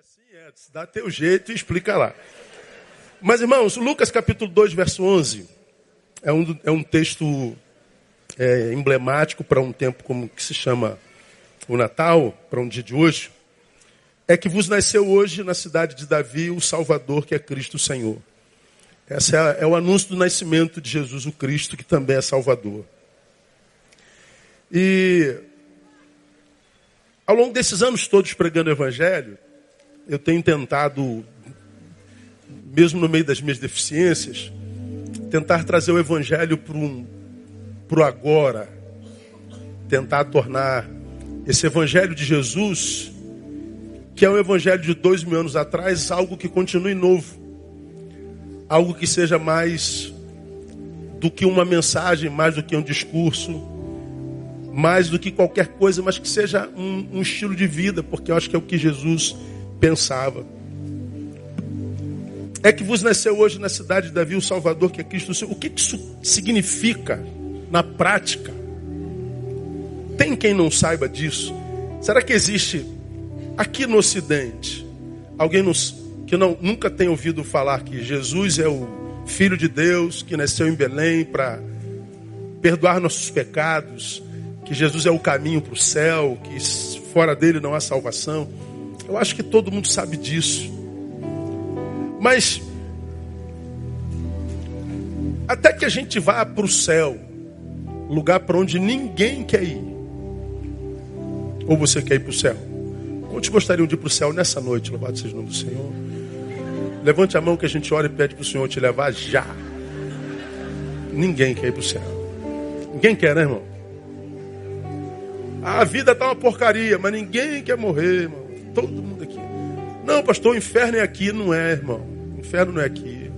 assim, é, dá teu jeito e explica lá. Mas, irmãos, Lucas capítulo 2, verso 11, é um, é um texto é, emblemático para um tempo como que se chama o Natal, para um dia de hoje. É que vos nasceu hoje na cidade de Davi o Salvador, que é Cristo Senhor. Esse é, é o anúncio do nascimento de Jesus o Cristo, que também é Salvador. E ao longo desses anos todos pregando o Evangelho, eu tenho tentado, mesmo no meio das minhas deficiências, tentar trazer o Evangelho para um, o agora, tentar tornar esse Evangelho de Jesus, que é um Evangelho de dois mil anos atrás, algo que continue novo, algo que seja mais do que uma mensagem, mais do que um discurso, mais do que qualquer coisa, mas que seja um, um estilo de vida, porque eu acho que é o que Jesus pensava. É que vos nasceu hoje na cidade de Davi o Salvador, que é Cristo. O que isso significa na prática? Tem quem não saiba disso? Será que existe aqui no Ocidente alguém nos, que não, nunca tem ouvido falar que Jesus é o Filho de Deus, que nasceu em Belém para perdoar nossos pecados, que Jesus é o caminho para o céu, que fora dele não há salvação? Eu acho que todo mundo sabe disso. Mas até que a gente vá para o céu, lugar para onde ninguém quer ir. Ou você quer ir para o céu? Quantos gostariam de ir para o céu nessa noite? Louvado seja o nome do Senhor. Levante a mão que a gente ora e pede para o Senhor te levar já. Ninguém quer ir para o céu. Ninguém quer, né, irmão? A vida está uma porcaria, mas ninguém quer morrer, irmão. Todo mundo aqui. Não, pastor, o inferno é aqui. Não é, irmão. O inferno não é aqui.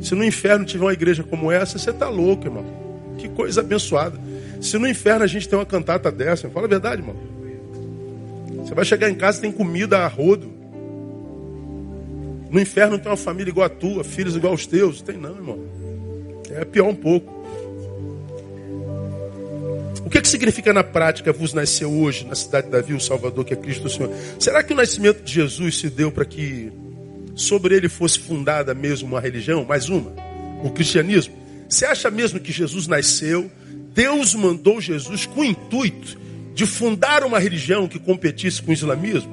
Se no inferno tiver uma igreja como essa, você está louco, irmão. Que coisa abençoada. Se no inferno a gente tem uma cantata dessa, fala a verdade, irmão. Você vai chegar em casa e tem comida a rodo. No inferno tem uma família igual a tua, filhos igual aos teus. Tem não, irmão. É pior um pouco. O que, que significa na prática vos nasceu hoje na cidade de Davi o Salvador, que é Cristo o Senhor? Será que o nascimento de Jesus se deu para que sobre ele fosse fundada mesmo uma religião, mais uma, o cristianismo? Você acha mesmo que Jesus nasceu, Deus mandou Jesus com o intuito de fundar uma religião que competisse com o islamismo?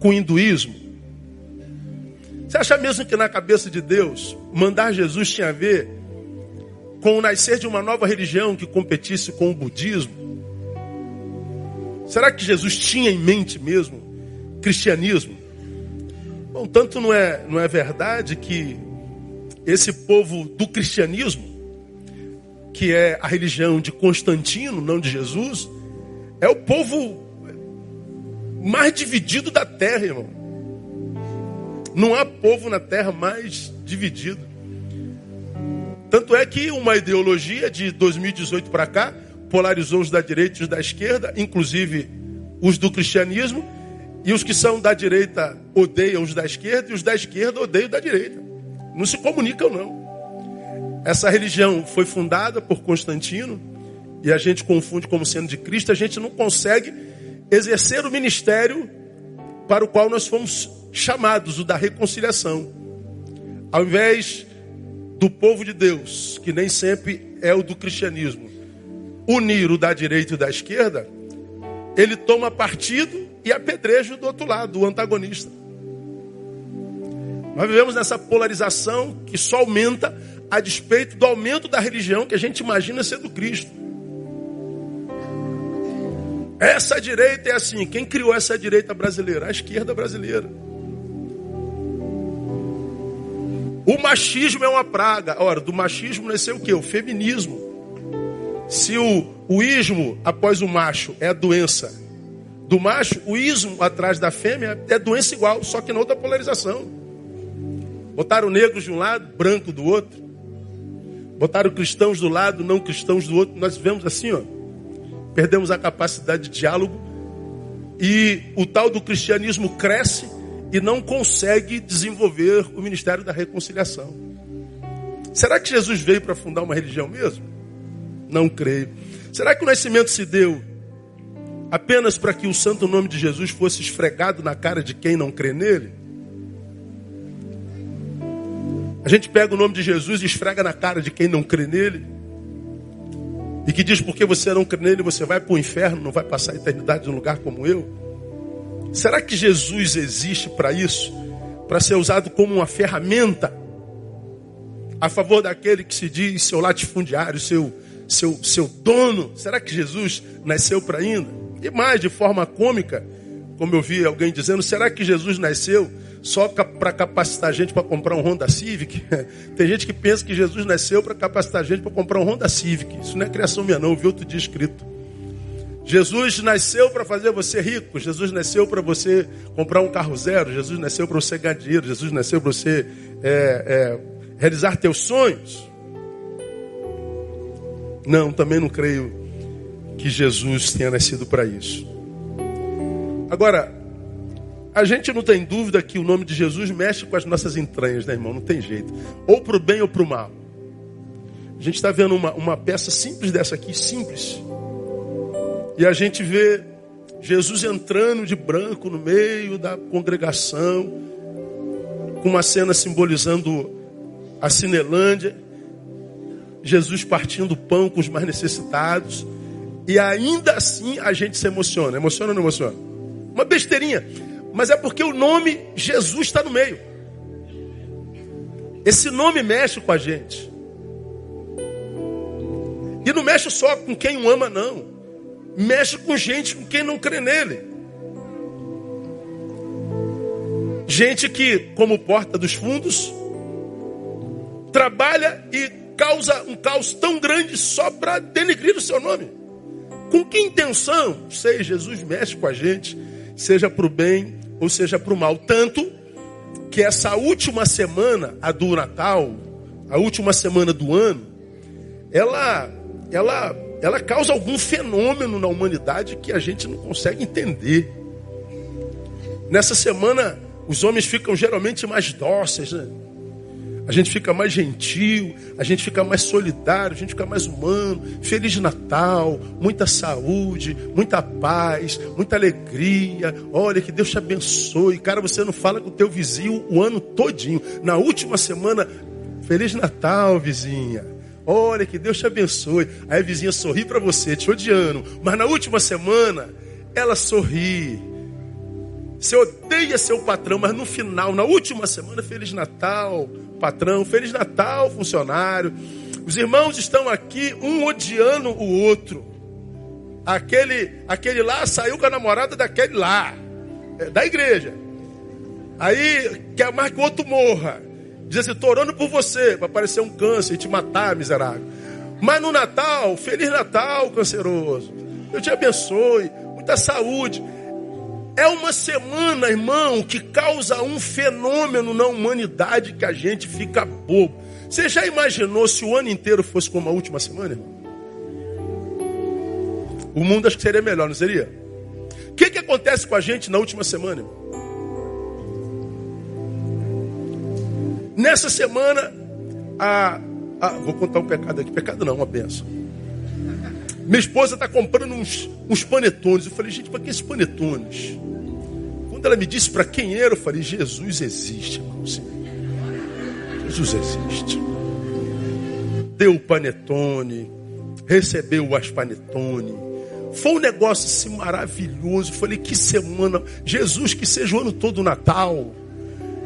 Com o hinduísmo? Você acha mesmo que na cabeça de Deus mandar Jesus tinha a ver com o nascer de uma nova religião que competisse com o budismo? Será que Jesus tinha em mente mesmo cristianismo? Bom, tanto não é, não é verdade que esse povo do cristianismo, que é a religião de Constantino, não de Jesus, é o povo mais dividido da terra, irmão. Não há povo na terra mais dividido. Tanto é que uma ideologia de 2018 para cá polarizou os da direita e os da esquerda, inclusive os do cristianismo, e os que são da direita odeiam os da esquerda e os da esquerda odeiam da direita. Não se comunicam, não. Essa religião foi fundada por Constantino e a gente confunde como sendo de Cristo, a gente não consegue exercer o ministério para o qual nós fomos chamados, o da reconciliação. Ao invés do povo de Deus, que nem sempre é o do cristianismo, unir o da direita e o da esquerda, ele toma partido e apedreja do outro lado, o antagonista. Nós vivemos nessa polarização que só aumenta a despeito do aumento da religião que a gente imagina ser do Cristo. Essa direita é assim. Quem criou essa direita brasileira? A esquerda brasileira. O machismo é uma praga. Ora, do machismo nasceu o quê? O feminismo. Se o, o ismo após o macho é a doença do macho, o ismo atrás da fêmea é doença igual, só que na outra polarização. Botaram negros de um lado, branco do outro. Botaram cristãos do lado, não cristãos do outro. Nós vemos assim, ó. Perdemos a capacidade de diálogo. E o tal do cristianismo cresce e não consegue desenvolver o ministério da reconciliação. Será que Jesus veio para fundar uma religião mesmo? Não creio. Será que o nascimento se deu apenas para que o santo nome de Jesus fosse esfregado na cara de quem não crê nele? A gente pega o nome de Jesus e esfrega na cara de quem não crê nele. E que diz porque você não crê nele, você vai para o inferno, não vai passar a eternidade num lugar como eu. Será que Jesus existe para isso? Para ser usado como uma ferramenta a favor daquele que se diz seu latifundiário, seu, seu, seu dono? Será que Jesus nasceu para ainda? E mais, de forma cômica, como eu vi alguém dizendo, será que Jesus nasceu só para capacitar a gente para comprar um Honda Civic. Tem gente que pensa que Jesus nasceu para capacitar a gente para comprar um Honda Civic. Isso não é criação minha, não. Eu vi outro dia escrito. Jesus nasceu para fazer você rico. Jesus nasceu para você comprar um carro zero. Jesus nasceu para você ganhar dinheiro. Jesus nasceu para você é, é, realizar teus sonhos. Não, também não creio que Jesus tenha nascido para isso. Agora, a gente não tem dúvida que o nome de Jesus mexe com as nossas entranhas, né, irmão? Não tem jeito. Ou para o bem ou para o mal. A gente está vendo uma, uma peça simples dessa aqui, simples. E a gente vê Jesus entrando de branco no meio da congregação, com uma cena simbolizando a Cinelândia. Jesus partindo pão com os mais necessitados. E ainda assim a gente se emociona. Emociona ou não emociona? Uma besteirinha mas é porque o nome Jesus está no meio. Esse nome mexe com a gente. E não mexe só com quem o ama, não. Mexe com gente com quem não crê nele. Gente que, como porta dos fundos, trabalha e causa um caos tão grande só para denegrir o seu nome. Com que intenção? Sei, Jesus mexe com a gente, seja para o bem ou seja, para o mal. Tanto que essa última semana, a do Natal, a última semana do ano, ela, ela, ela causa algum fenômeno na humanidade que a gente não consegue entender. Nessa semana, os homens ficam geralmente mais dóceis, né? A gente fica mais gentil, a gente fica mais solidário, a gente fica mais humano. Feliz Natal, muita saúde, muita paz, muita alegria. Olha, que Deus te abençoe. Cara, você não fala com o teu vizinho o ano todinho. Na última semana, Feliz Natal, vizinha. Olha, que Deus te abençoe. Aí a vizinha sorri para você, te odiando. Mas na última semana, ela sorri. Você odeia seu patrão, mas no final, na última semana, Feliz Natal patrão, Feliz Natal, funcionário. Os irmãos estão aqui, um odiando o outro. Aquele, aquele lá saiu com a namorada daquele lá, é, da igreja. Aí quer mais que o outro morra. Diz assim: estou orando por você, para aparecer um câncer e te matar, miserável. Mas no Natal, Feliz Natal, canceroso. Eu te abençoe, muita saúde. É uma semana, irmão, que causa um fenômeno na humanidade que a gente fica bobo. Você já imaginou se o ano inteiro fosse como a última semana? O mundo acho que seria melhor, não seria? O que, que acontece com a gente na última semana, irmão? Nessa semana, a, a, vou contar um pecado aqui. Pecado não, uma benção. Minha esposa está comprando uns, uns panetones. Eu falei, gente, para que esses panetones? Quando ela me disse para quem era, eu falei, Jesus existe, irmãos. Jesus existe. Deu o panetone, recebeu o aspanetone. Foi um negócio assim maravilhoso. Eu falei, que semana. Jesus, que seja o ano todo Natal.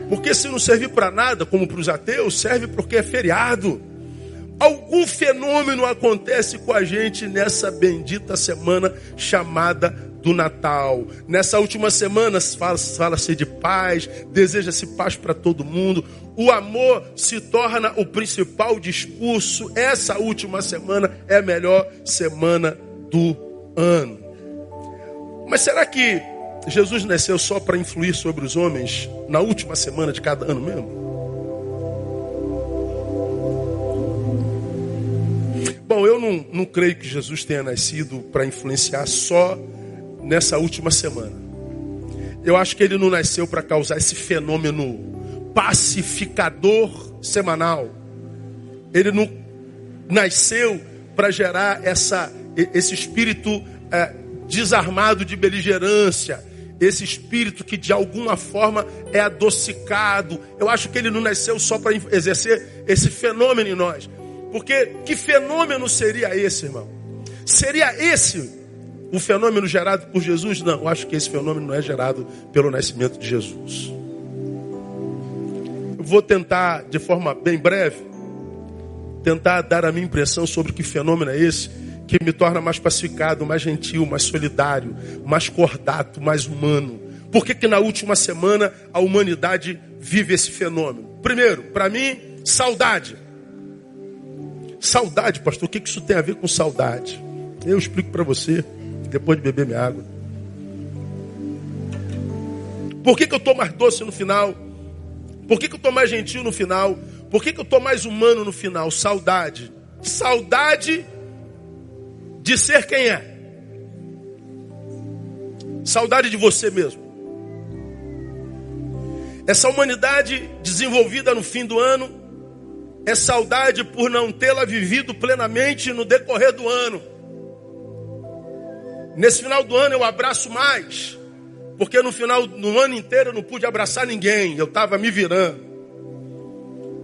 Porque se não servir para nada, como para os ateus, serve porque é feriado. Algum fenômeno acontece com a gente nessa bendita semana chamada do Natal. Nessa última semana fala-se fala de paz, deseja-se paz para todo mundo. O amor se torna o principal discurso. Essa última semana é a melhor semana do ano. Mas será que Jesus nasceu só para influir sobre os homens na última semana de cada ano mesmo? Bom, eu não, não creio que Jesus tenha nascido para influenciar só nessa última semana. Eu acho que ele não nasceu para causar esse fenômeno pacificador semanal. Ele não nasceu para gerar essa, esse espírito é, desarmado de beligerância, esse espírito que de alguma forma é adocicado. Eu acho que ele não nasceu só para exercer esse fenômeno em nós. Porque que fenômeno seria esse, irmão? Seria esse o fenômeno gerado por Jesus? Não, eu acho que esse fenômeno não é gerado pelo nascimento de Jesus. Eu vou tentar, de forma bem breve, tentar dar a minha impressão sobre que fenômeno é esse que me torna mais pacificado, mais gentil, mais solidário, mais cordato, mais humano. Por que, que na última semana a humanidade vive esse fenômeno? Primeiro, para mim, saudade. Saudade, pastor, o que, que isso tem a ver com saudade? Eu explico para você, depois de beber minha água. Por que, que eu estou mais doce no final? Por que, que eu estou mais gentil no final? Por que, que eu estou mais humano no final? Saudade. Saudade de ser quem é. Saudade de você mesmo. Essa humanidade desenvolvida no fim do ano é saudade por não tê-la vivido plenamente no decorrer do ano. Nesse final do ano eu abraço mais, porque no final do ano inteiro eu não pude abraçar ninguém, eu estava me virando.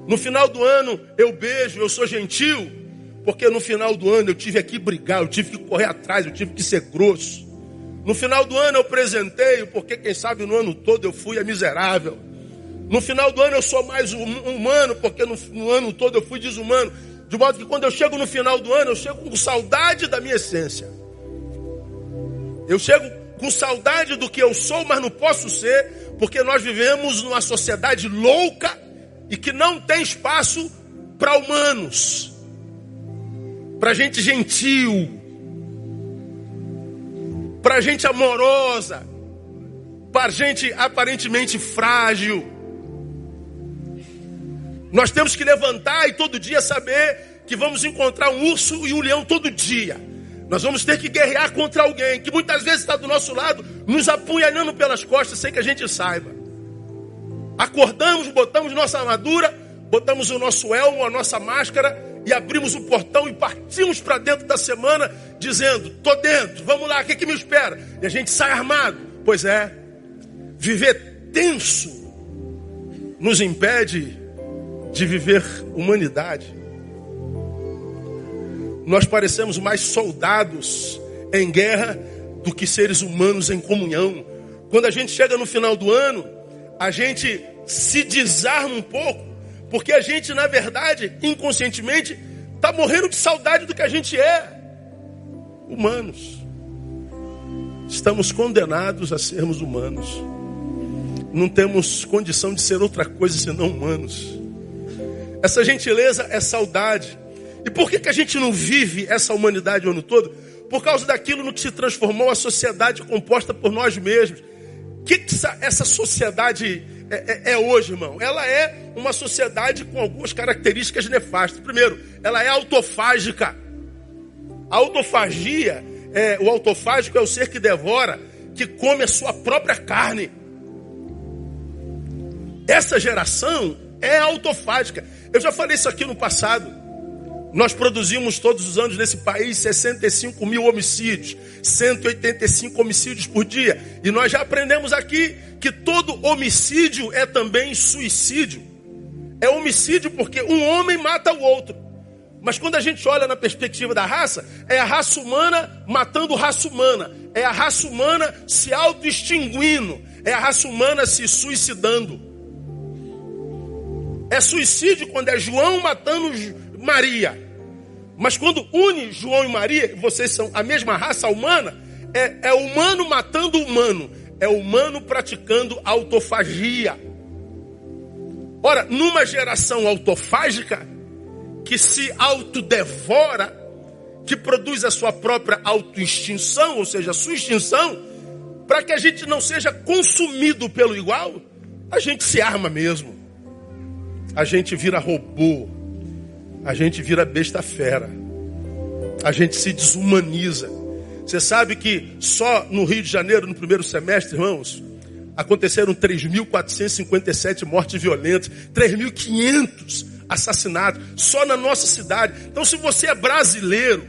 No final do ano eu beijo, eu sou gentil, porque no final do ano eu tive que brigar, eu tive que correr atrás, eu tive que ser grosso. No final do ano eu presenteio, porque quem sabe no ano todo eu fui a miserável. No final do ano eu sou mais humano, porque no, no ano todo eu fui desumano. De modo que quando eu chego no final do ano, eu chego com saudade da minha essência. Eu chego com saudade do que eu sou, mas não posso ser, porque nós vivemos numa sociedade louca e que não tem espaço para humanos para gente gentil, para gente amorosa, para gente aparentemente frágil. Nós temos que levantar e todo dia saber que vamos encontrar um urso e um leão todo dia. Nós vamos ter que guerrear contra alguém que muitas vezes está do nosso lado, nos apunhalando pelas costas sem que a gente saiba. Acordamos, botamos nossa armadura, botamos o nosso elmo, a nossa máscara e abrimos o portão e partimos para dentro da semana dizendo: tô dentro, vamos lá, o que, que me espera? E a gente sai armado. Pois é, viver tenso nos impede de viver humanidade. Nós parecemos mais soldados em guerra do que seres humanos em comunhão. Quando a gente chega no final do ano, a gente se desarma um pouco porque a gente, na verdade, inconscientemente, está morrendo de saudade do que a gente é. Humanos. Estamos condenados a sermos humanos. Não temos condição de ser outra coisa senão humanos. Essa gentileza é saudade. E por que, que a gente não vive essa humanidade o ano todo? Por causa daquilo no que se transformou a sociedade composta por nós mesmos. O que, que essa, essa sociedade é, é, é, hoje, irmão. Ela é uma sociedade com algumas características nefastas. Primeiro, ela é autofágica. A autofagia, é, o autofágico é o ser que devora, que come a sua própria carne. Essa geração é autofágica. Eu já falei isso aqui no passado. Nós produzimos todos os anos nesse país 65 mil homicídios, 185 homicídios por dia. E nós já aprendemos aqui que todo homicídio é também suicídio. É homicídio porque um homem mata o outro. Mas quando a gente olha na perspectiva da raça, é a raça humana matando raça humana. É a raça humana se auto-extinguindo. É a raça humana se suicidando. É suicídio quando é João matando Maria. Mas quando une João e Maria, vocês são a mesma raça humana, é, é humano matando humano, é humano praticando autofagia. Ora, numa geração autofágica, que se autodevora, que produz a sua própria autoextinção, ou seja, a sua extinção, para que a gente não seja consumido pelo igual, a gente se arma mesmo. A gente vira robô, a gente vira besta fera. A gente se desumaniza. Você sabe que só no Rio de Janeiro, no primeiro semestre, irmãos, aconteceram 3.457 mortes violentas, 3.500 assassinatos, só na nossa cidade. Então, se você é brasileiro,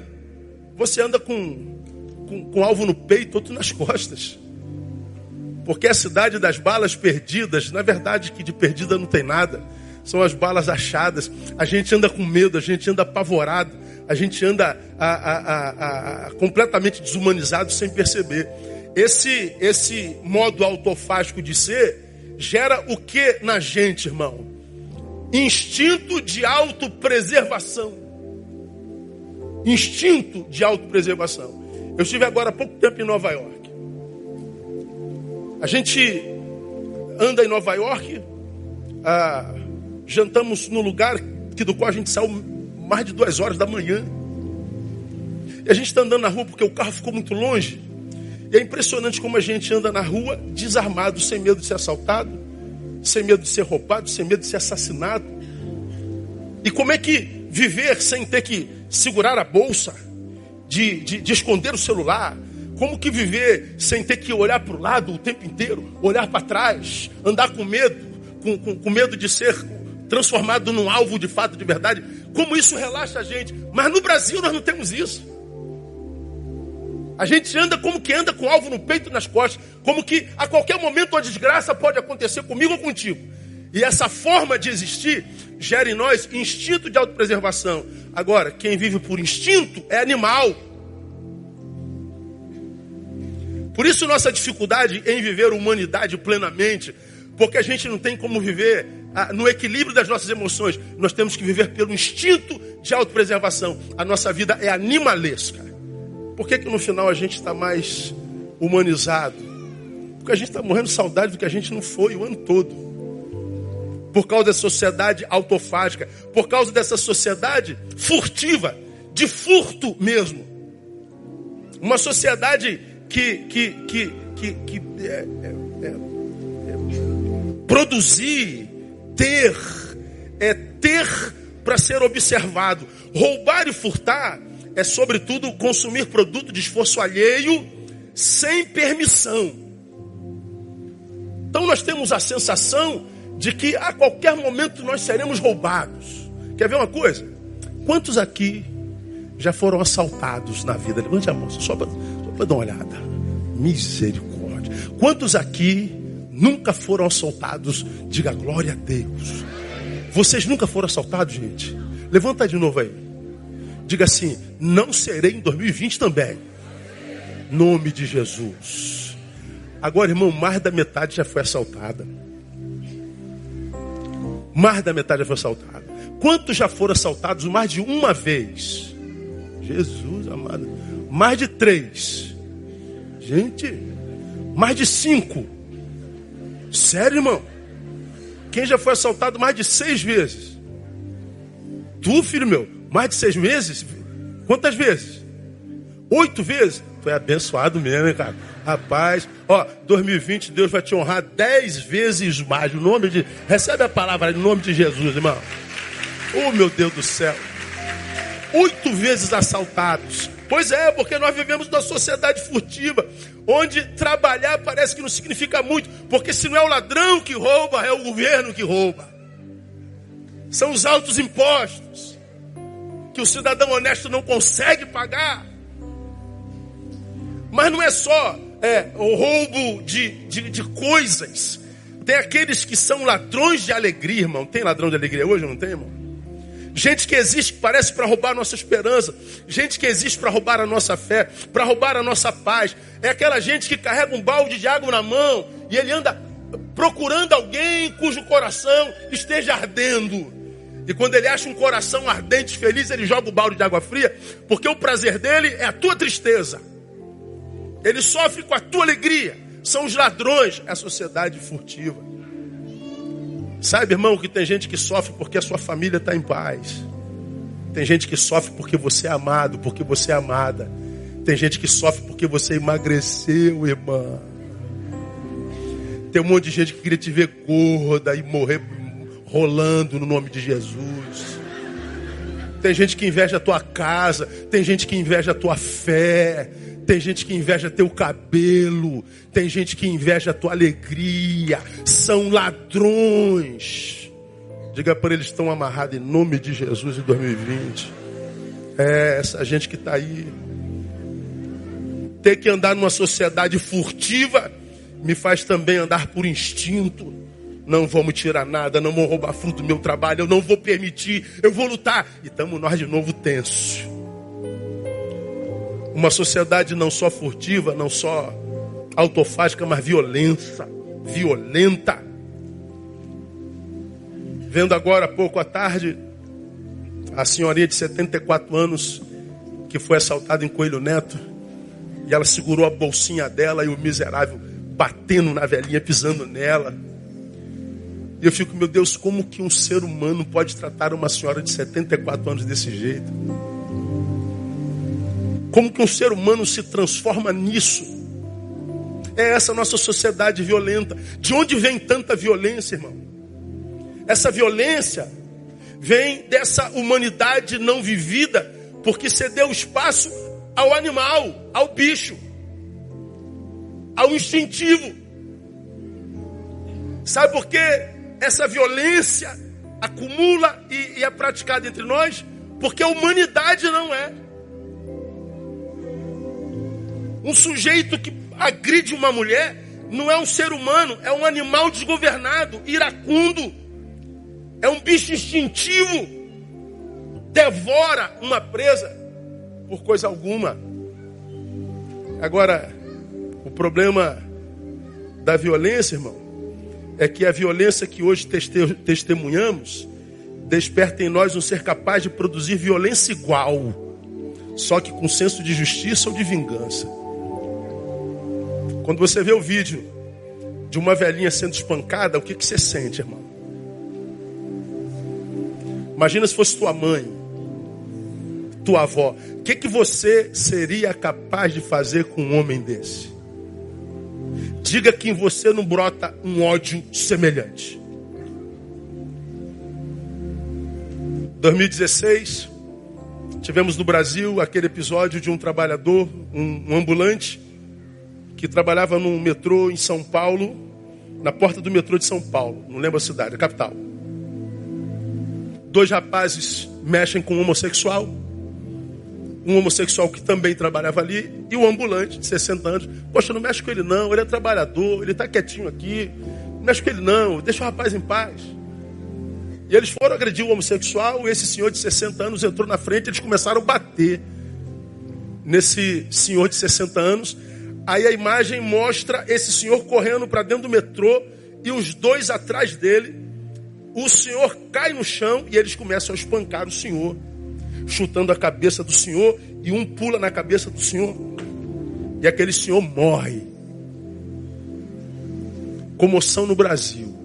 você anda com com, com alvo no peito, outro nas costas. Porque a cidade das balas perdidas, na verdade que de perdida não tem nada, são as balas achadas. A gente anda com medo, a gente anda apavorado, a gente anda a, a, a, completamente desumanizado sem perceber. Esse, esse modo autofágico de ser gera o que na gente, irmão? Instinto de autopreservação. Instinto de autopreservação. Eu estive agora há pouco tempo em Nova York. A gente anda em Nova York, ah, jantamos no lugar que do qual a gente saiu mais de duas horas da manhã. E a gente está andando na rua porque o carro ficou muito longe. E é impressionante como a gente anda na rua desarmado, sem medo de ser assaltado, sem medo de ser roubado, sem medo de ser assassinado. E como é que viver sem ter que segurar a bolsa, de, de, de esconder o celular, como que viver sem ter que olhar para o lado o tempo inteiro, olhar para trás, andar com medo, com, com, com, medo de ser transformado num alvo de fato, de verdade? Como isso relaxa a gente. Mas no Brasil nós não temos isso. A gente anda como que anda com alvo no peito e nas costas, como que a qualquer momento uma desgraça pode acontecer comigo ou contigo. E essa forma de existir gera em nós instinto de autopreservação. Agora, quem vive por instinto é animal. Por isso nossa dificuldade em viver humanidade plenamente, porque a gente não tem como viver ah, no equilíbrio das nossas emoções. Nós temos que viver pelo instinto de autopreservação. A nossa vida é animalesca. Por que, que no final a gente está mais humanizado? Porque a gente está morrendo de saudade do que a gente não foi o ano todo. Por causa da sociedade autofágica, por causa dessa sociedade furtiva, de furto mesmo. Uma sociedade que, que, que, que, que é, é, é, produzir, ter, é ter para ser observado. Roubar e furtar é, sobretudo, consumir produto de esforço alheio sem permissão. Então nós temos a sensação de que a qualquer momento nós seremos roubados. Quer ver uma coisa? Quantos aqui já foram assaltados na vida? Levante a mão, só para dar uma olhada. Misericórdia. Quantos aqui nunca foram assaltados? Diga glória a Deus. Vocês nunca foram assaltados, gente? Levanta de novo aí. Diga assim: não serei em 2020 também. Nome de Jesus. Agora, irmão, mais da metade já foi assaltada. Mais da metade já foi assaltada. Quantos já foram assaltados mais de uma vez? Jesus amado. Mais de três. Gente, mais de cinco. Sério, irmão? Quem já foi assaltado mais de seis vezes? Tu, filho meu, mais de seis meses? Quantas vezes? Oito vezes? Foi abençoado mesmo, hein, cara? Rapaz, ó, 2020 Deus vai te honrar dez vezes mais. No nome de. Recebe a palavra em nome de Jesus, irmão. Oh, meu Deus do céu oito vezes assaltados. Pois é, porque nós vivemos numa sociedade furtiva, onde trabalhar parece que não significa muito, porque se não é o ladrão que rouba, é o governo que rouba. São os altos impostos que o cidadão honesto não consegue pagar. Mas não é só é, o roubo de, de, de coisas. Tem aqueles que são ladrões de alegria, irmão. Tem ladrão de alegria hoje, não tem, irmão? Gente que existe que parece para roubar a nossa esperança. Gente que existe para roubar a nossa fé, para roubar a nossa paz. É aquela gente que carrega um balde de água na mão e ele anda procurando alguém cujo coração esteja ardendo. E quando ele acha um coração ardente, feliz, ele joga o balde de água fria, porque o prazer dele é a tua tristeza. Ele sofre com a tua alegria. São os ladrões, é a sociedade furtiva. Sabe, irmão, que tem gente que sofre porque a sua família está em paz. Tem gente que sofre porque você é amado, porque você é amada. Tem gente que sofre porque você emagreceu, irmã. Tem um monte de gente que queria te ver gorda e morrer rolando no nome de Jesus. Tem gente que inveja a tua casa, tem gente que inveja a tua fé, tem gente que inveja teu cabelo, tem gente que inveja tua alegria. São ladrões. Diga para eles estão amarrados em nome de Jesus em 2020. É essa gente que está aí ter que andar numa sociedade furtiva me faz também andar por instinto. Não vão me tirar nada, não vão roubar fruto do meu trabalho, eu não vou permitir, eu vou lutar. E estamos nós de novo tenso. Uma sociedade não só furtiva, não só autofágica, mas violenta. Violenta. Vendo agora, pouco à tarde, a senhorinha de 74 anos que foi assaltada em Coelho Neto. E ela segurou a bolsinha dela e o miserável batendo na velhinha, pisando nela. E eu fico, meu Deus, como que um ser humano pode tratar uma senhora de 74 anos desse jeito? Como que um ser humano se transforma nisso? É essa nossa sociedade violenta. De onde vem tanta violência, irmão? Essa violência vem dessa humanidade não vivida, porque cedeu espaço ao animal, ao bicho, ao instintivo. Sabe por que essa violência acumula e, e é praticada entre nós? Porque a humanidade não é. Um sujeito que agride uma mulher não é um ser humano, é um animal desgovernado, iracundo, é um bicho instintivo, devora uma presa por coisa alguma. Agora, o problema da violência, irmão, é que a violência que hoje testemunhamos desperta em nós um ser capaz de produzir violência igual, só que com senso de justiça ou de vingança. Quando você vê o vídeo de uma velhinha sendo espancada, o que, que você sente, irmão? Imagina se fosse tua mãe, tua avó. O que, que você seria capaz de fazer com um homem desse? Diga que em você não brota um ódio semelhante. 2016, tivemos no Brasil aquele episódio de um trabalhador, um, um ambulante, que trabalhava no metrô em São Paulo, na porta do metrô de São Paulo, não lembro a cidade, a capital. Dois rapazes mexem com um homossexual, um homossexual que também trabalhava ali, e um ambulante de 60 anos. Poxa, não mexe com ele não, ele é trabalhador, ele está quietinho aqui, não mexe com ele não, deixa o rapaz em paz. E eles foram agredir o homossexual, e esse senhor de 60 anos entrou na frente, eles começaram a bater nesse senhor de 60 anos, Aí a imagem mostra esse senhor correndo para dentro do metrô e os dois atrás dele. O senhor cai no chão e eles começam a espancar o senhor, chutando a cabeça do senhor e um pula na cabeça do senhor. E aquele senhor morre. Comoção no Brasil.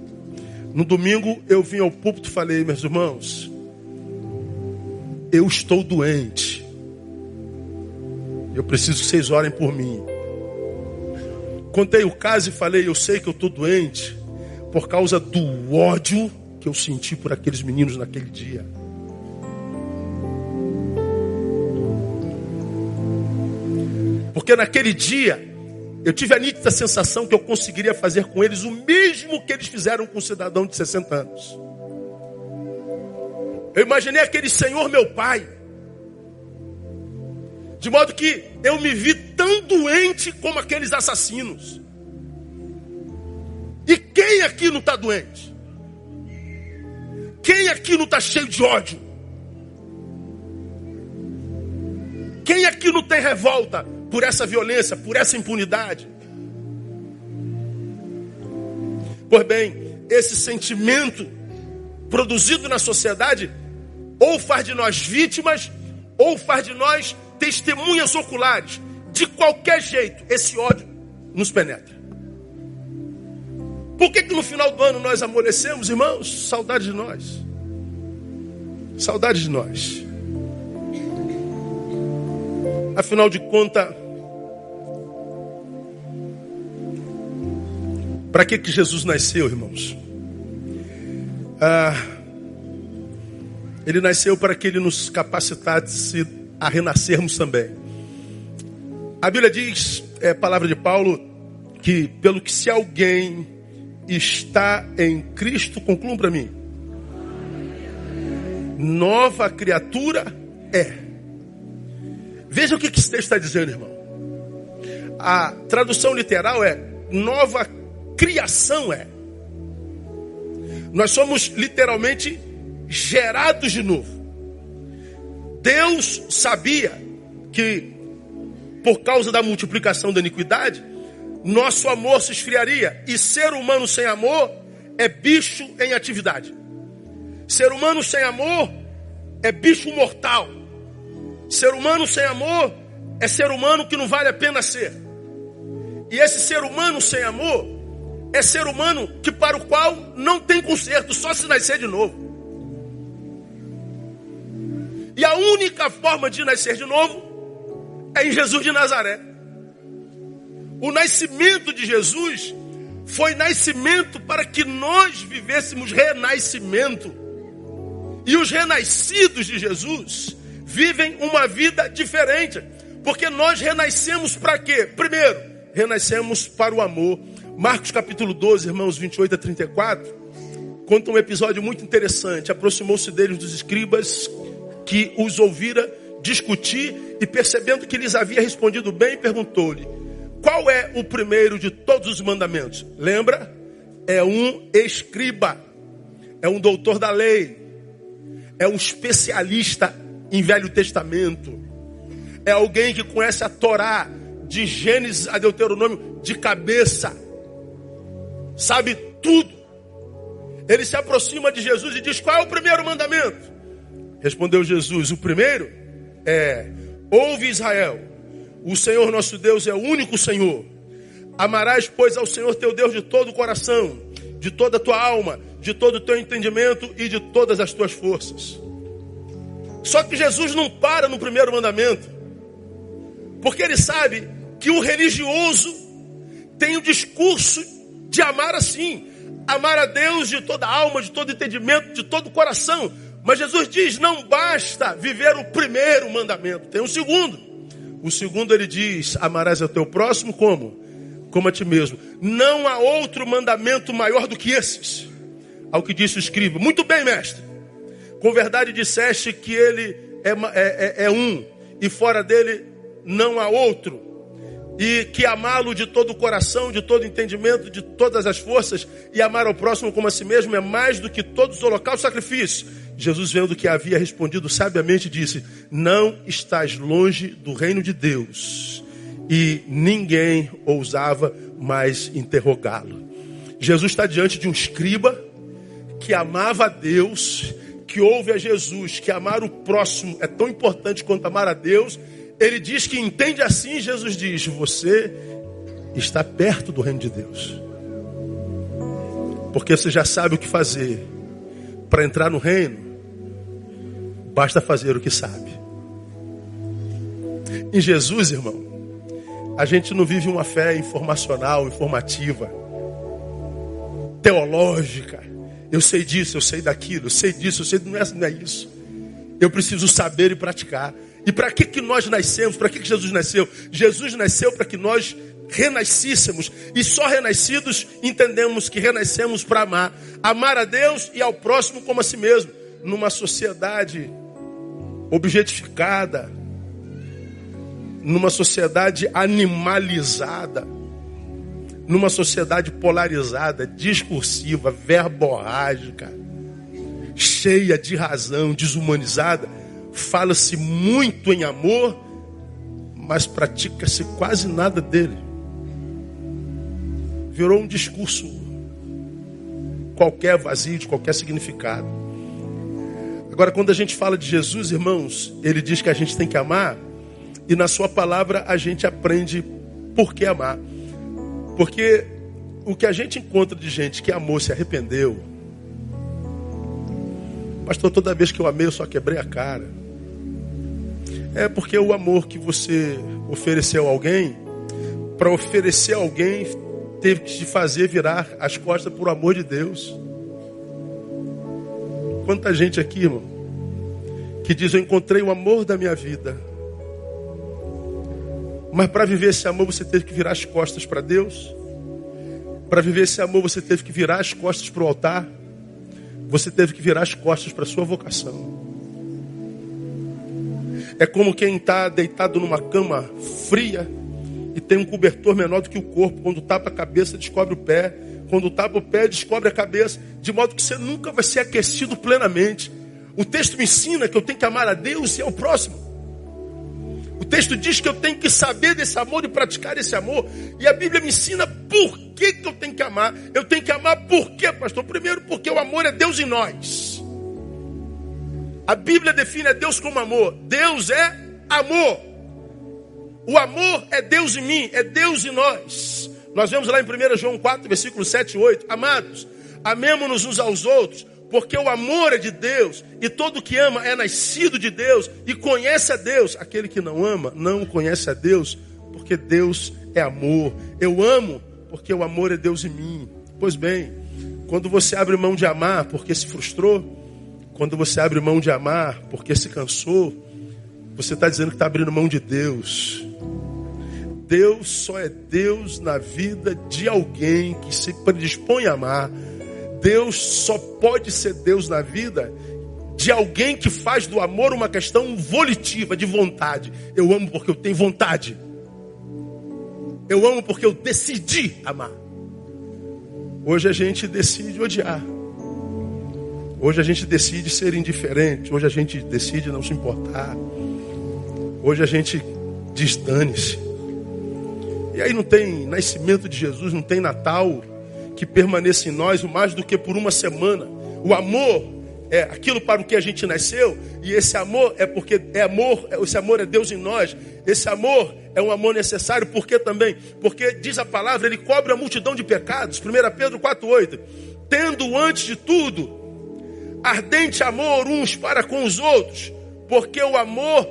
No domingo eu vim ao púlpito e falei, meus irmãos, eu estou doente. Eu preciso que vocês orem por mim. Contei o caso e falei: Eu sei que eu estou doente por causa do ódio que eu senti por aqueles meninos naquele dia. Porque naquele dia eu tive a nítida sensação que eu conseguiria fazer com eles o mesmo que eles fizeram com um cidadão de 60 anos. Eu imaginei aquele senhor, meu pai, de modo que eu me vi tão doente como aqueles assassinos. E quem aqui não está doente? Quem aqui não está cheio de ódio? Quem aqui não tem revolta por essa violência, por essa impunidade? Pois bem, esse sentimento produzido na sociedade ou faz de nós vítimas, ou faz de nós testemunhas oculares. De qualquer jeito, esse ódio nos penetra. Por que, que no final do ano nós amolecemos, irmãos? Saudade de nós. Saudade de nós. Afinal de contas, para que, que Jesus nasceu, irmãos? Ah, ele nasceu para que ele nos capacitasse a renascermos também. A Bíblia diz, é palavra de Paulo, que pelo que se alguém está em Cristo, concluam para mim, nova criatura é. Veja o que esse texto está dizendo, irmão. a tradução literal é nova criação é. Nós somos literalmente gerados de novo. Deus sabia que por causa da multiplicação da iniquidade, nosso amor se esfriaria. E ser humano sem amor é bicho em atividade. Ser humano sem amor é bicho mortal. Ser humano sem amor é ser humano que não vale a pena ser. E esse ser humano sem amor é ser humano que para o qual não tem conserto, só se nascer de novo. E a única forma de nascer de novo é em Jesus de Nazaré. O nascimento de Jesus foi nascimento para que nós vivêssemos renascimento. E os renascidos de Jesus vivem uma vida diferente. Porque nós renascemos para quê? Primeiro, renascemos para o amor. Marcos capítulo 12, irmãos, 28 a 34, conta um episódio muito interessante. Aproximou-se deles dos escribas que os ouvira discutir e percebendo que lhes havia respondido bem, perguntou-lhe: Qual é o primeiro de todos os mandamentos? Lembra? É um escriba, é um doutor da lei, é um especialista em Velho Testamento, é alguém que conhece a Torá de Gênesis a Deuteronômio de cabeça, sabe tudo. Ele se aproxima de Jesus e diz: Qual é o primeiro mandamento? Respondeu Jesus: O primeiro é: Ouve Israel, o Senhor nosso Deus é o único Senhor. Amarás, pois, ao Senhor teu Deus de todo o coração, de toda a tua alma, de todo o teu entendimento e de todas as tuas forças. Só que Jesus não para no primeiro mandamento, porque ele sabe que o religioso tem o discurso de amar assim, amar a Deus de toda a alma, de todo entendimento, de todo o coração. Mas Jesus diz: não basta viver o primeiro mandamento, tem um segundo. O segundo ele diz: amarás ao teu próximo como? Como a ti mesmo. Não há outro mandamento maior do que esses. Ao que disse o escriba: Muito bem, mestre. Com verdade disseste que ele é, é, é, é um, e fora dele não há outro e que amá-lo de todo o coração, de todo entendimento, de todas as forças, e amar ao próximo como a si mesmo é mais do que todos os holocaustos sacrifícios. Jesus, vendo que havia respondido sabiamente, disse: Não estás longe do reino de Deus. E ninguém ousava mais interrogá-lo. Jesus está diante de um escriba que amava a Deus, que ouve a Jesus, que amar o próximo é tão importante quanto amar a Deus ele diz que entende assim, Jesus diz: Você está perto do reino de Deus. Porque você já sabe o que fazer. Para entrar no reino, basta fazer o que sabe. Em Jesus, irmão, a gente não vive uma fé informacional, informativa, teológica. Eu sei disso, eu sei daquilo, eu sei disso, eu sei não é, não é isso. Eu preciso saber e praticar. E para que, que nós nascemos? Para que, que Jesus nasceu? Jesus nasceu para que nós renascíssemos. E só renascidos entendemos que renascemos para amar. Amar a Deus e ao próximo como a si mesmo. Numa sociedade objetificada. Numa sociedade animalizada. Numa sociedade polarizada, discursiva, verborrágica, cheia de razão, desumanizada fala-se muito em amor, mas pratica-se quase nada dele. Virou um discurso qualquer vazio, de qualquer significado. Agora, quando a gente fala de Jesus, irmãos, ele diz que a gente tem que amar, e na sua palavra a gente aprende por que amar. Porque o que a gente encontra de gente que amou, se arrependeu, pastor, toda vez que eu amei, eu só quebrei a cara. É porque o amor que você ofereceu a alguém, para oferecer a alguém, teve que te fazer virar as costas por amor de Deus. Quanta gente aqui, irmão, que diz: Eu encontrei o amor da minha vida. Mas para viver esse amor, você teve que virar as costas para Deus. Para viver esse amor, você teve que virar as costas para o altar. Você teve que virar as costas para a sua vocação. É como quem está deitado numa cama fria e tem um cobertor menor do que o corpo. Quando tapa a cabeça, descobre o pé. Quando tapa o pé, descobre a cabeça. De modo que você nunca vai ser aquecido plenamente. O texto me ensina que eu tenho que amar a Deus e ao próximo. O texto diz que eu tenho que saber desse amor e praticar esse amor. E a Bíblia me ensina por que, que eu tenho que amar. Eu tenho que amar por quê, pastor? Primeiro, porque o amor é Deus em nós. A Bíblia define a Deus como amor. Deus é amor. O amor é Deus em mim, é Deus em nós. Nós vemos lá em 1 João 4, versículos 7 e 8. Amados, amemos-nos uns aos outros, porque o amor é de Deus, e todo que ama é nascido de Deus e conhece a Deus. Aquele que não ama não conhece a Deus, porque Deus é amor. Eu amo porque o amor é Deus em mim. Pois bem, quando você abre mão de amar porque se frustrou, quando você abre mão de amar porque se cansou, você está dizendo que está abrindo mão de Deus. Deus só é Deus na vida de alguém que se predispõe a amar Deus só pode ser Deus na vida de alguém que faz do amor uma questão volitiva, de vontade. Eu amo porque eu tenho vontade. Eu amo porque eu decidi amar. Hoje a gente decide odiar. Hoje a gente decide ser indiferente. Hoje a gente decide não se importar. Hoje a gente diz dane-se. E aí não tem nascimento de Jesus, não tem Natal, que permaneça em nós mais do que por uma semana. O amor é aquilo para o que a gente nasceu, e esse amor é porque é amor, esse amor é Deus em nós. Esse amor é um amor necessário, porque também, porque diz a palavra, ele cobre a multidão de pecados. 1 Pedro 4:8. Tendo antes de tudo ardente amor uns para com os outros, porque o amor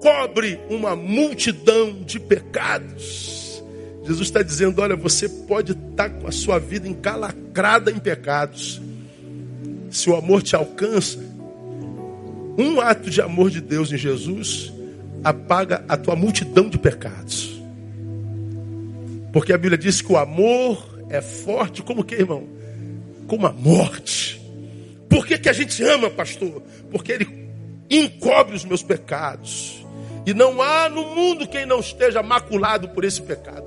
cobre uma multidão de pecados. Jesus está dizendo: olha, você pode estar tá com a sua vida encalacrada em pecados. Se o amor te alcança, um ato de amor de Deus em Jesus apaga a tua multidão de pecados. Porque a Bíblia diz que o amor é forte como que, irmão? Como a morte. Por que, que a gente ama, pastor? Porque ele encobre os meus pecados. E não há no mundo quem não esteja maculado por esse pecado.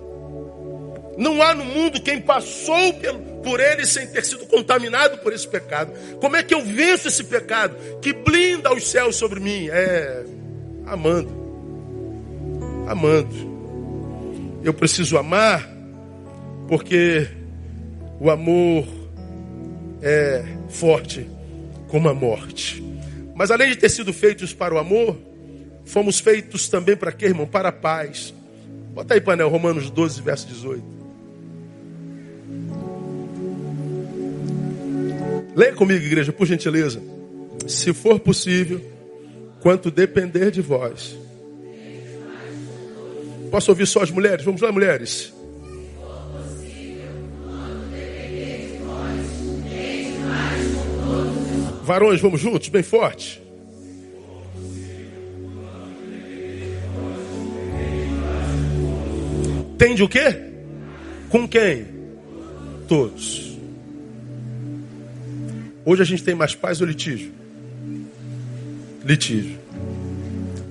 Não há no mundo quem passou por ele sem ter sido contaminado por esse pecado. Como é que eu venço esse pecado que blinda os céus sobre mim? É amando. Amando. Eu preciso amar porque o amor é forte como a morte. Mas além de ter sido feitos para o amor, fomos feitos também para quê, irmão? Para a paz. Bota aí, painel, Romanos 12, verso 18. Leia comigo, igreja, por gentileza. Se for possível, quanto depender de vós. Posso ouvir só as mulheres? Vamos lá, mulheres. Varões, vamos juntos, bem forte. Tende o quê? Com quem? Todos. Hoje a gente tem mais paz ou litígio? Litígio.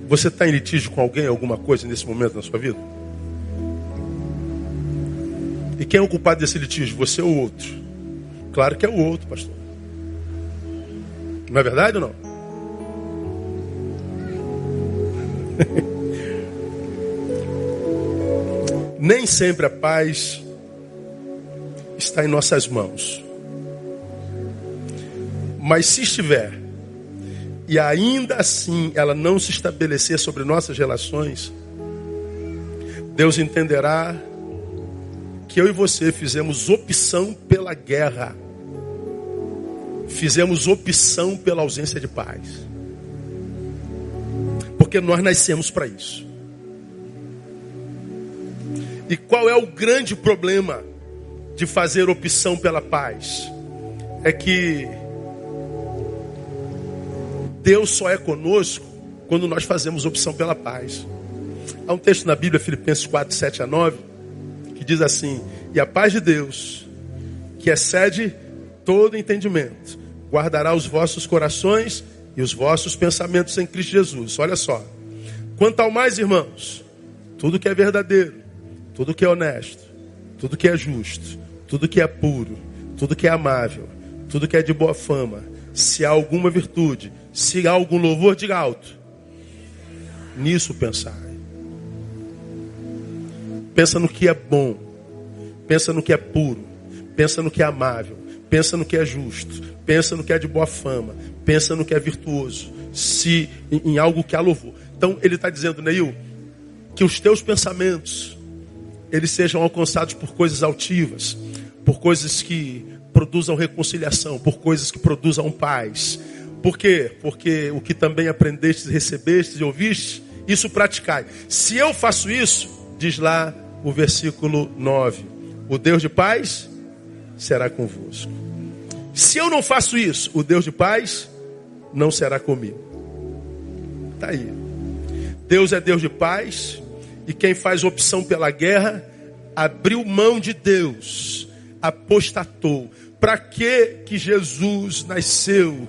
Você está em litígio com alguém, alguma coisa nesse momento na sua vida? E quem é o culpado desse litígio? Você ou outro? Claro que é o outro, pastor. Não é verdade ou não? Nem sempre a paz está em nossas mãos. Mas se estiver, e ainda assim ela não se estabelecer sobre nossas relações, Deus entenderá que eu e você fizemos opção pela guerra, fizemos opção pela ausência de paz, porque nós nascemos para isso. E qual é o grande problema de fazer opção pela paz? É que Deus só é conosco quando nós fazemos opção pela paz. Há um texto na Bíblia, Filipenses 4, 7 a 9, que diz assim: E a paz de Deus, que excede todo entendimento, guardará os vossos corações e os vossos pensamentos em Cristo Jesus. Olha só. Quanto ao mais, irmãos, tudo que é verdadeiro, tudo que é honesto, tudo que é justo, tudo que é puro, tudo que é amável, tudo que é de boa fama, se há alguma virtude, se há algum louvor, diga alto. Nisso pensar. Pensa no que é bom, pensa no que é puro, pensa no que é amável, pensa no que é justo, pensa no que é de boa fama, pensa no que é virtuoso, se em, algo que há louvor. Então ele está dizendo, Neil, que os teus pensamentos eles sejam alcançados por coisas altivas, por coisas que produzam reconciliação, por coisas que produzam paz. Por quê? Porque o que também aprendeste, recebeste e ouviste, isso praticai. Se eu faço isso, diz lá o versículo 9: O Deus de paz será convosco. Se eu não faço isso, o Deus de paz não será comigo. Está aí. Deus é Deus de paz, e quem faz opção pela guerra abriu mão de Deus, apostatou. Para que que Jesus nasceu?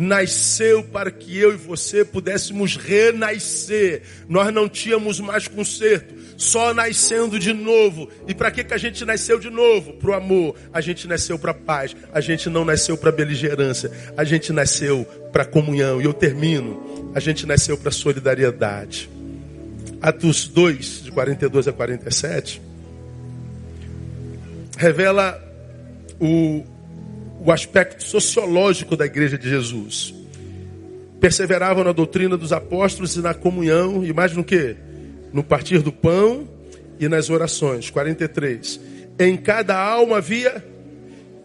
Nasceu para que eu e você pudéssemos renascer. Nós não tínhamos mais conserto, só nascendo de novo. E para que que a gente nasceu de novo? Para o amor. A gente nasceu para paz. A gente não nasceu para beligerância. A gente nasceu para comunhão. E eu termino. A gente nasceu para solidariedade. Atos 2, de 42 a 47, revela o, o aspecto sociológico da igreja de Jesus. Perseveravam na doutrina dos apóstolos e na comunhão, e mais no que? No partir do pão e nas orações. 43. Em cada alma havia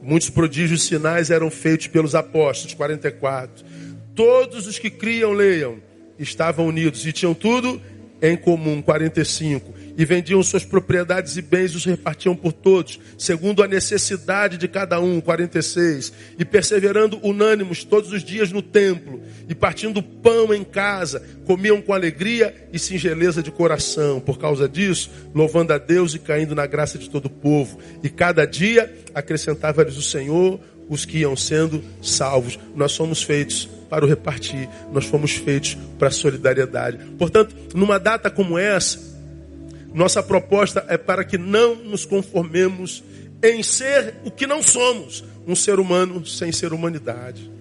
muitos prodígios e sinais eram feitos pelos apóstolos. 44. Todos os que criam, leiam, estavam unidos e tinham tudo em comum. 45 e vendiam suas propriedades e bens e os repartiam por todos, segundo a necessidade de cada um. 46. E perseverando unânimos todos os dias no templo, e partindo pão em casa, comiam com alegria e singeleza de coração. Por causa disso, louvando a Deus e caindo na graça de todo o povo. E cada dia acrescentava-lhes o Senhor os que iam sendo salvos. Nós somos feitos para o repartir, nós fomos feitos para a solidariedade. Portanto, numa data como essa, nossa proposta é para que não nos conformemos em ser o que não somos, um ser humano sem ser humanidade.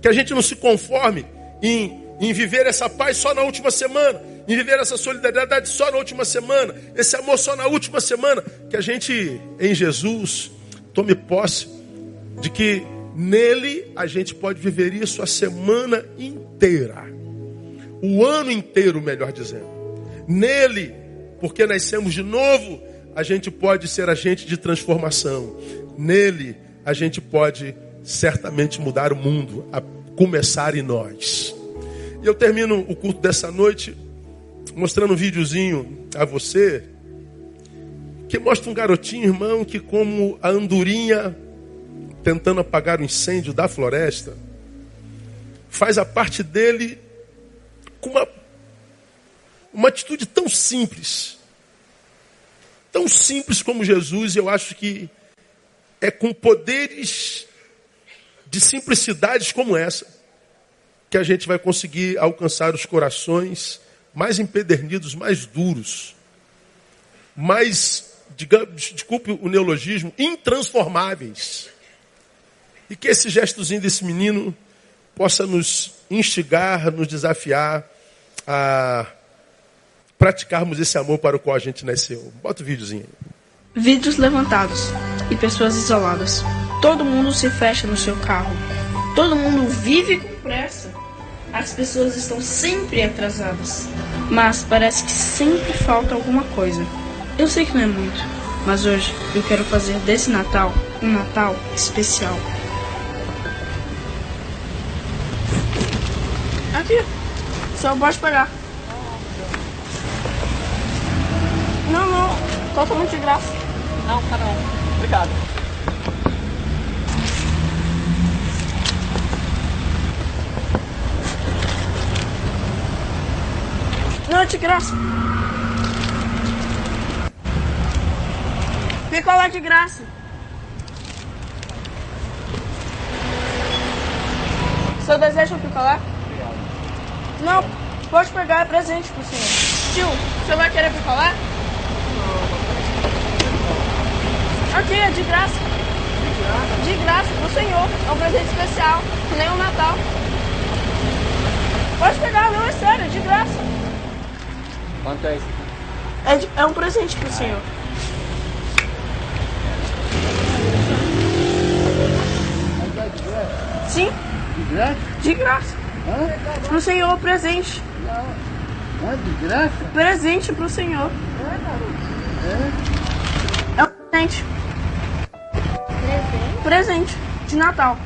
Que a gente não se conforme em, em viver essa paz só na última semana, em viver essa solidariedade só na última semana, esse amor só na última semana. Que a gente, em Jesus, tome posse de que nele a gente pode viver isso a semana inteira, o ano inteiro, melhor dizendo. Nele porque nascemos de novo, a gente pode ser agente de transformação. Nele, a gente pode certamente mudar o mundo, a começar em nós. E eu termino o culto dessa noite mostrando um videozinho a você que mostra um garotinho, irmão, que como a andorinha tentando apagar o incêndio da floresta, faz a parte dele com uma uma atitude tão simples, tão simples como Jesus, eu acho que é com poderes de simplicidades como essa que a gente vai conseguir alcançar os corações mais empedernidos, mais duros, mais, digamos, desculpe o neologismo, intransformáveis. E que esse gestozinho desse menino possa nos instigar, nos desafiar a praticarmos esse amor para o qual a gente nasceu. Bota o videozinho aí. Vídeos levantados e pessoas isoladas. Todo mundo se fecha no seu carro. Todo mundo vive com pressa. As pessoas estão sempre atrasadas. Mas parece que sempre falta alguma coisa. Eu sei que não é muito, mas hoje eu quero fazer desse Natal um Natal especial. Aqui, só pode pegar. Não, não. Totalmente de graça. Não, tá não. Obrigado. Não, é de graça. Picolé de graça. O senhor deseja um picolé? Não, pode pegar, é presente pro senhor. Tio, o senhor vai querer picolé? Aqui é de graça. De graça pro Senhor. É um presente especial, que nem o Natal. Pode pegar, não é sério, é de graça. Quanto é isso? É, de- é um presente pro Senhor. Sim, De graça? de graça. Hã? Pro Senhor, presente. Hã? De graça? Presente pro Senhor. É um presente. Presente de Natal.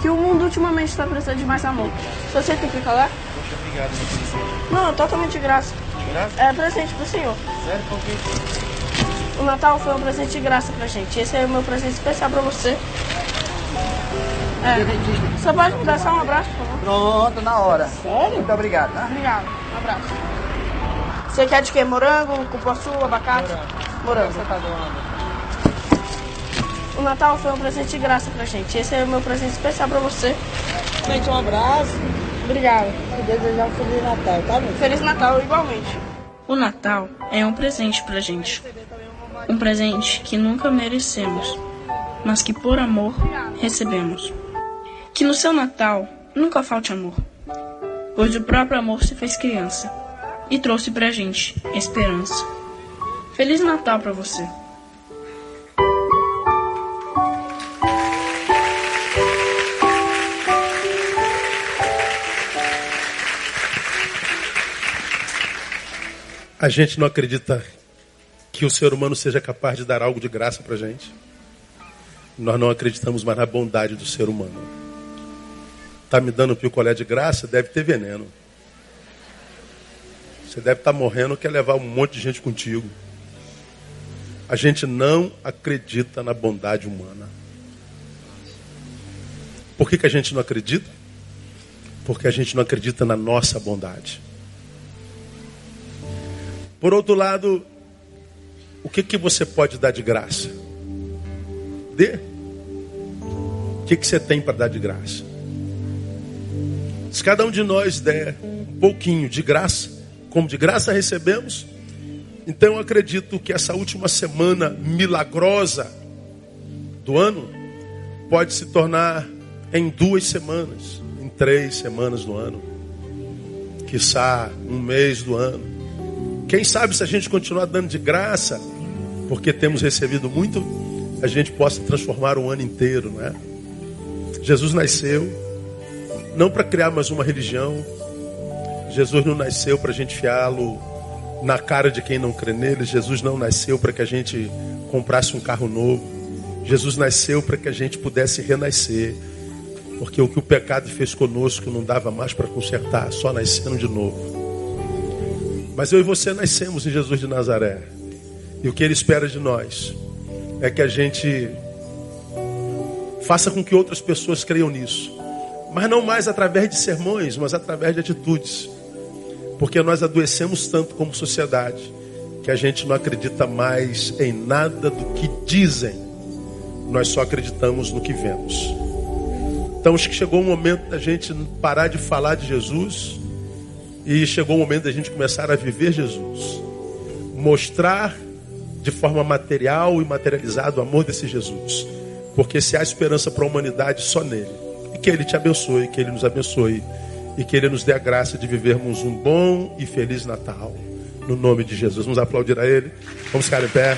Que o mundo ultimamente está precisando de mais amor. Se você tem picolé? Poxa, obrigado, meu presente. Não, totalmente de graça. Graça? É presente pro Senhor. Sério, por quê? O Natal foi um presente de graça pra gente. Esse é o meu presente especial pra você. É. Você pode me dar só um abraço, por favor? Pronto, na hora. Sério? Muito obrigado, tá? Obrigado. Um abraço. Você quer de quê? Morango, cupuaçu, abacate? Morango. Você tá doando? O Natal foi um presente de graça pra gente. Esse é o meu presente especial pra você. Gente, um abraço Obrigado. e desejar um Feliz Natal, tá, meu? Feliz Natal igualmente. O Natal é um presente pra gente. Um presente que nunca merecemos, mas que por amor recebemos. Que no seu Natal nunca falte amor, pois o próprio amor se fez criança e trouxe pra gente esperança. Feliz Natal pra você. A gente não acredita que o ser humano seja capaz de dar algo de graça pra gente. Nós não acreditamos mais na bondade do ser humano. Tá me dando picolé de graça, deve ter veneno. Você deve estar morrendo, quer levar um monte de gente contigo. A gente não acredita na bondade humana. Por que, que a gente não acredita? Porque a gente não acredita na nossa bondade. Por outro lado, o que, que você pode dar de graça? Dê. O que, que você tem para dar de graça? Se cada um de nós der um pouquinho de graça, como de graça recebemos, então eu acredito que essa última semana milagrosa do ano pode se tornar em duas semanas, em três semanas do ano, quiçá um mês do ano. Quem sabe se a gente continuar dando de graça, porque temos recebido muito, a gente possa transformar um ano inteiro, não é? Jesus nasceu não para criar mais uma religião. Jesus não nasceu para a gente fiá-lo na cara de quem não crê nele. Jesus não nasceu para que a gente comprasse um carro novo. Jesus nasceu para que a gente pudesse renascer. Porque o que o pecado fez conosco não dava mais para consertar, só nascendo de novo. Mas eu e você nascemos em Jesus de Nazaré. E o que ele espera de nós é que a gente faça com que outras pessoas creiam nisso. Mas não mais através de sermões, mas através de atitudes. Porque nós adoecemos tanto como sociedade que a gente não acredita mais em nada do que dizem. Nós só acreditamos no que vemos. Então acho que chegou o momento da gente parar de falar de Jesus e chegou o momento da gente começar a viver Jesus. Mostrar de forma material e materializada o amor desse Jesus. Porque se há esperança para a humanidade, só nele. E que ele te abençoe, que ele nos abençoe. E que ele nos dê a graça de vivermos um bom e feliz Natal. No nome de Jesus. Vamos aplaudir a ele. Vamos ficar em pé.